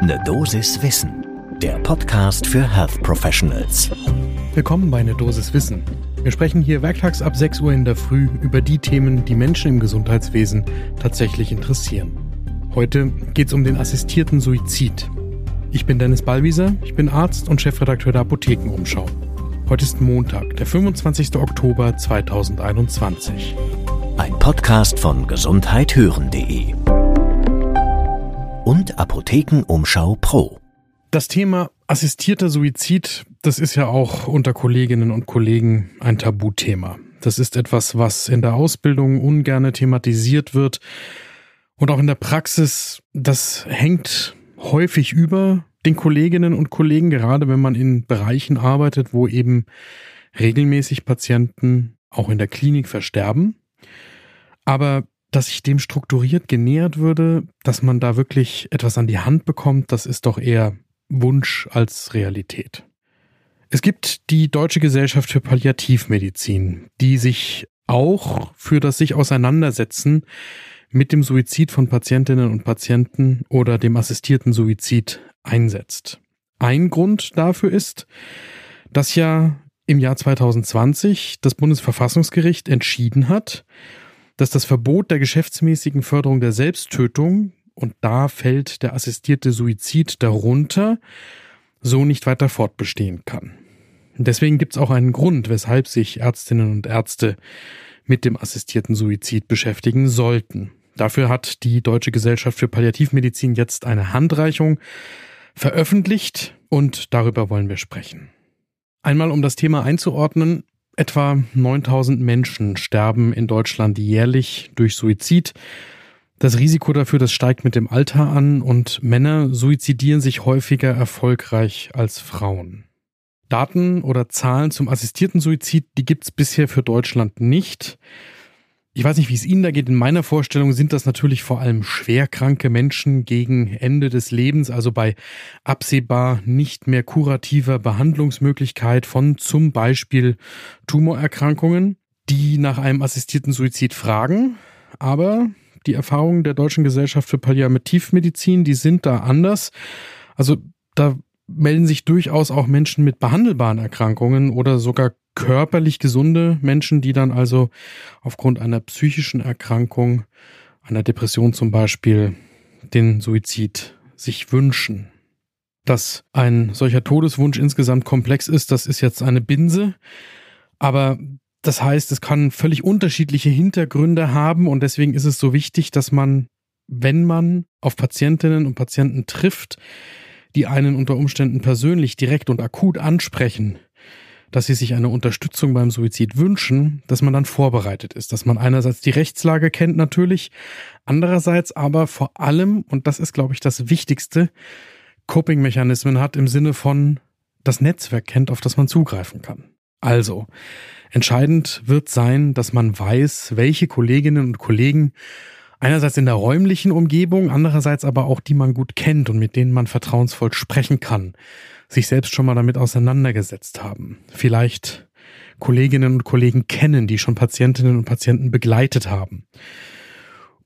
Ne Dosis Wissen, der Podcast für Health Professionals. Willkommen bei Ne Dosis Wissen. Wir sprechen hier werktags ab 6 Uhr in der Früh über die Themen, die Menschen im Gesundheitswesen tatsächlich interessieren. Heute geht es um den assistierten Suizid. Ich bin Dennis Ballwieser, ich bin Arzt und Chefredakteur der Apothekenumschau. Heute ist Montag, der 25. Oktober 2021. Ein Podcast von gesundheithören.de und Apothekenumschau Pro. Das Thema assistierter Suizid, das ist ja auch unter Kolleginnen und Kollegen ein Tabuthema. Das ist etwas, was in der Ausbildung ungerne thematisiert wird und auch in der Praxis, das hängt häufig über den Kolleginnen und Kollegen, gerade wenn man in Bereichen arbeitet, wo eben regelmäßig Patienten auch in der Klinik versterben. Aber dass ich dem strukturiert genähert würde, dass man da wirklich etwas an die Hand bekommt, das ist doch eher Wunsch als Realität. Es gibt die Deutsche Gesellschaft für Palliativmedizin, die sich auch für das sich auseinandersetzen mit dem Suizid von Patientinnen und Patienten oder dem assistierten Suizid einsetzt. Ein Grund dafür ist, dass ja im Jahr 2020 das Bundesverfassungsgericht entschieden hat, dass das Verbot der geschäftsmäßigen Förderung der Selbsttötung, und da fällt der assistierte Suizid darunter, so nicht weiter fortbestehen kann. Deswegen gibt es auch einen Grund, weshalb sich Ärztinnen und Ärzte mit dem assistierten Suizid beschäftigen sollten. Dafür hat die Deutsche Gesellschaft für Palliativmedizin jetzt eine Handreichung veröffentlicht und darüber wollen wir sprechen. Einmal um das Thema einzuordnen, etwa 9000 Menschen sterben in Deutschland jährlich durch Suizid. Das Risiko dafür, das steigt mit dem Alter an und Männer suizidieren sich häufiger erfolgreich als Frauen. Daten oder Zahlen zum assistierten Suizid, die gibt's bisher für Deutschland nicht. Ich weiß nicht, wie es Ihnen da geht. In meiner Vorstellung sind das natürlich vor allem schwerkranke Menschen gegen Ende des Lebens, also bei absehbar nicht mehr kurativer Behandlungsmöglichkeit von zum Beispiel Tumorerkrankungen, die nach einem assistierten Suizid fragen. Aber die Erfahrungen der Deutschen Gesellschaft für Palliativmedizin, die sind da anders. Also da melden sich durchaus auch Menschen mit behandelbaren Erkrankungen oder sogar körperlich gesunde Menschen, die dann also aufgrund einer psychischen Erkrankung, einer Depression zum Beispiel, den Suizid sich wünschen. Dass ein solcher Todeswunsch insgesamt komplex ist, das ist jetzt eine Binse. Aber das heißt, es kann völlig unterschiedliche Hintergründe haben und deswegen ist es so wichtig, dass man, wenn man auf Patientinnen und Patienten trifft, die einen unter Umständen persönlich direkt und akut ansprechen, dass sie sich eine Unterstützung beim Suizid wünschen, dass man dann vorbereitet ist, dass man einerseits die Rechtslage kennt natürlich, andererseits aber vor allem, und das ist, glaube ich, das Wichtigste, Coping-Mechanismen hat im Sinne von das Netzwerk kennt, auf das man zugreifen kann. Also, entscheidend wird sein, dass man weiß, welche Kolleginnen und Kollegen einerseits in der räumlichen Umgebung, andererseits aber auch die man gut kennt und mit denen man vertrauensvoll sprechen kann sich selbst schon mal damit auseinandergesetzt haben. Vielleicht Kolleginnen und Kollegen kennen, die schon Patientinnen und Patienten begleitet haben.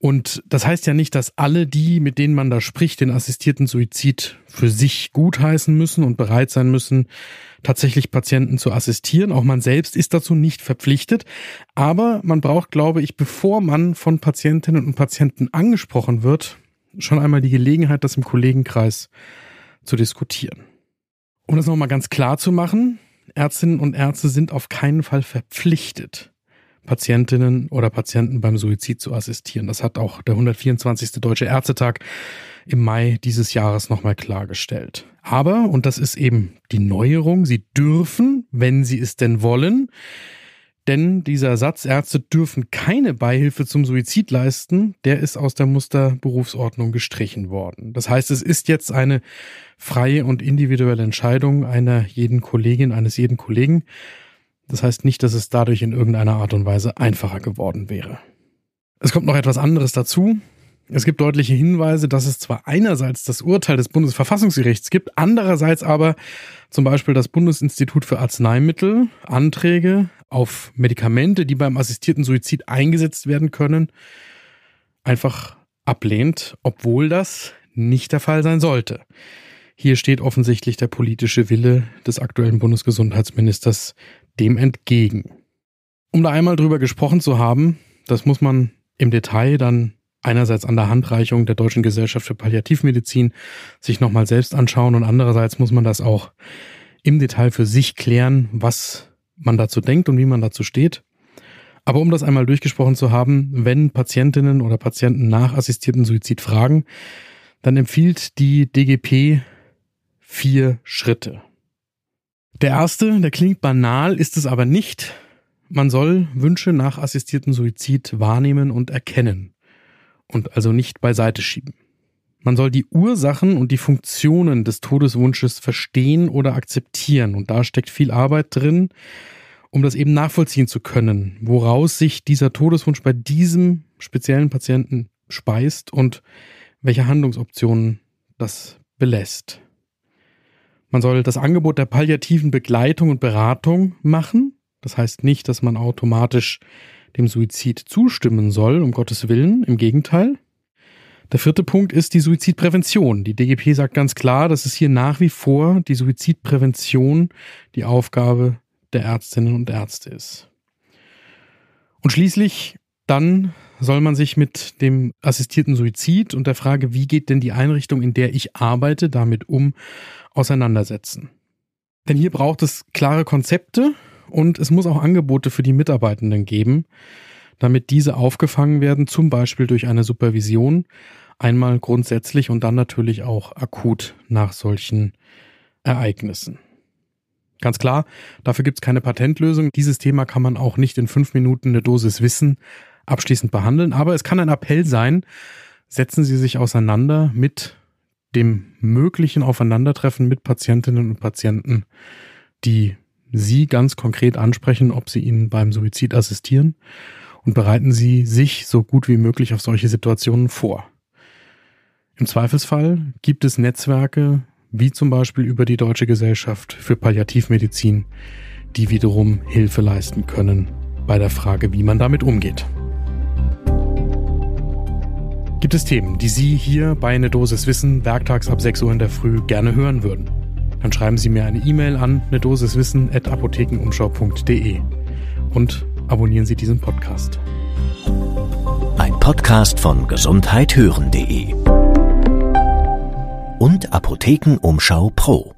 Und das heißt ja nicht, dass alle die, mit denen man da spricht, den assistierten Suizid für sich gutheißen müssen und bereit sein müssen, tatsächlich Patienten zu assistieren. Auch man selbst ist dazu nicht verpflichtet. Aber man braucht, glaube ich, bevor man von Patientinnen und Patienten angesprochen wird, schon einmal die Gelegenheit, das im Kollegenkreis zu diskutieren. Um das nochmal ganz klar zu machen, Ärztinnen und Ärzte sind auf keinen Fall verpflichtet, Patientinnen oder Patienten beim Suizid zu assistieren. Das hat auch der 124. Deutsche Ärztetag im Mai dieses Jahres nochmal klargestellt. Aber, und das ist eben die Neuerung, sie dürfen, wenn sie es denn wollen, denn dieser Satz, Ärzte dürfen keine Beihilfe zum Suizid leisten, der ist aus der Musterberufsordnung gestrichen worden. Das heißt, es ist jetzt eine freie und individuelle Entscheidung einer jeden Kollegin, eines jeden Kollegen. Das heißt nicht, dass es dadurch in irgendeiner Art und Weise einfacher geworden wäre. Es kommt noch etwas anderes dazu. Es gibt deutliche Hinweise, dass es zwar einerseits das Urteil des Bundesverfassungsgerichts gibt, andererseits aber zum Beispiel das Bundesinstitut für Arzneimittel Anträge auf Medikamente, die beim assistierten Suizid eingesetzt werden können, einfach ablehnt, obwohl das nicht der Fall sein sollte. Hier steht offensichtlich der politische Wille des aktuellen Bundesgesundheitsministers dem entgegen. Um da einmal drüber gesprochen zu haben, das muss man im Detail dann einerseits an der Handreichung der Deutschen Gesellschaft für Palliativmedizin sich nochmal selbst anschauen und andererseits muss man das auch im Detail für sich klären, was man dazu denkt und wie man dazu steht. Aber um das einmal durchgesprochen zu haben, wenn Patientinnen oder Patienten nach assistierten Suizid fragen, dann empfiehlt die DGP vier Schritte. Der erste, der klingt banal, ist es aber nicht. Man soll Wünsche nach assistierten Suizid wahrnehmen und erkennen und also nicht beiseite schieben. Man soll die Ursachen und die Funktionen des Todeswunsches verstehen oder akzeptieren und da steckt viel Arbeit drin, um das eben nachvollziehen zu können, woraus sich dieser Todeswunsch bei diesem speziellen Patienten speist und welche Handlungsoptionen das belässt. Man soll das Angebot der palliativen Begleitung und Beratung machen. Das heißt nicht, dass man automatisch dem Suizid zustimmen soll, um Gottes Willen, im Gegenteil. Der vierte Punkt ist die Suizidprävention. Die DGP sagt ganz klar, dass es hier nach wie vor die Suizidprävention die Aufgabe der Ärztinnen und Ärzte ist. Und schließlich dann soll man sich mit dem assistierten Suizid und der Frage, wie geht denn die Einrichtung, in der ich arbeite, damit um, auseinandersetzen. Denn hier braucht es klare Konzepte und es muss auch Angebote für die Mitarbeitenden geben, damit diese aufgefangen werden, zum Beispiel durch eine Supervision, einmal grundsätzlich und dann natürlich auch akut nach solchen Ereignissen. Ganz klar, dafür gibt es keine Patentlösung. Dieses Thema kann man auch nicht in fünf Minuten eine Dosis Wissen abschließend behandeln, aber es kann ein Appell sein, setzen Sie sich auseinander mit dem möglichen Aufeinandertreffen mit Patientinnen und Patienten, die Sie ganz konkret ansprechen, ob Sie ihnen beim Suizid assistieren und bereiten Sie sich so gut wie möglich auf solche Situationen vor. Im Zweifelsfall gibt es Netzwerke, wie zum Beispiel über die Deutsche Gesellschaft für Palliativmedizin, die wiederum Hilfe leisten können bei der Frage, wie man damit umgeht. Gibt es Themen, die Sie hier bei Eine Dosis Wissen werktags ab 6 Uhr in der Früh gerne hören würden? Dann schreiben Sie mir eine E-Mail an eine at apothekenumschau.de und abonnieren Sie diesen Podcast. Ein Podcast von gesundheithören.de und Apothekenumschau Pro.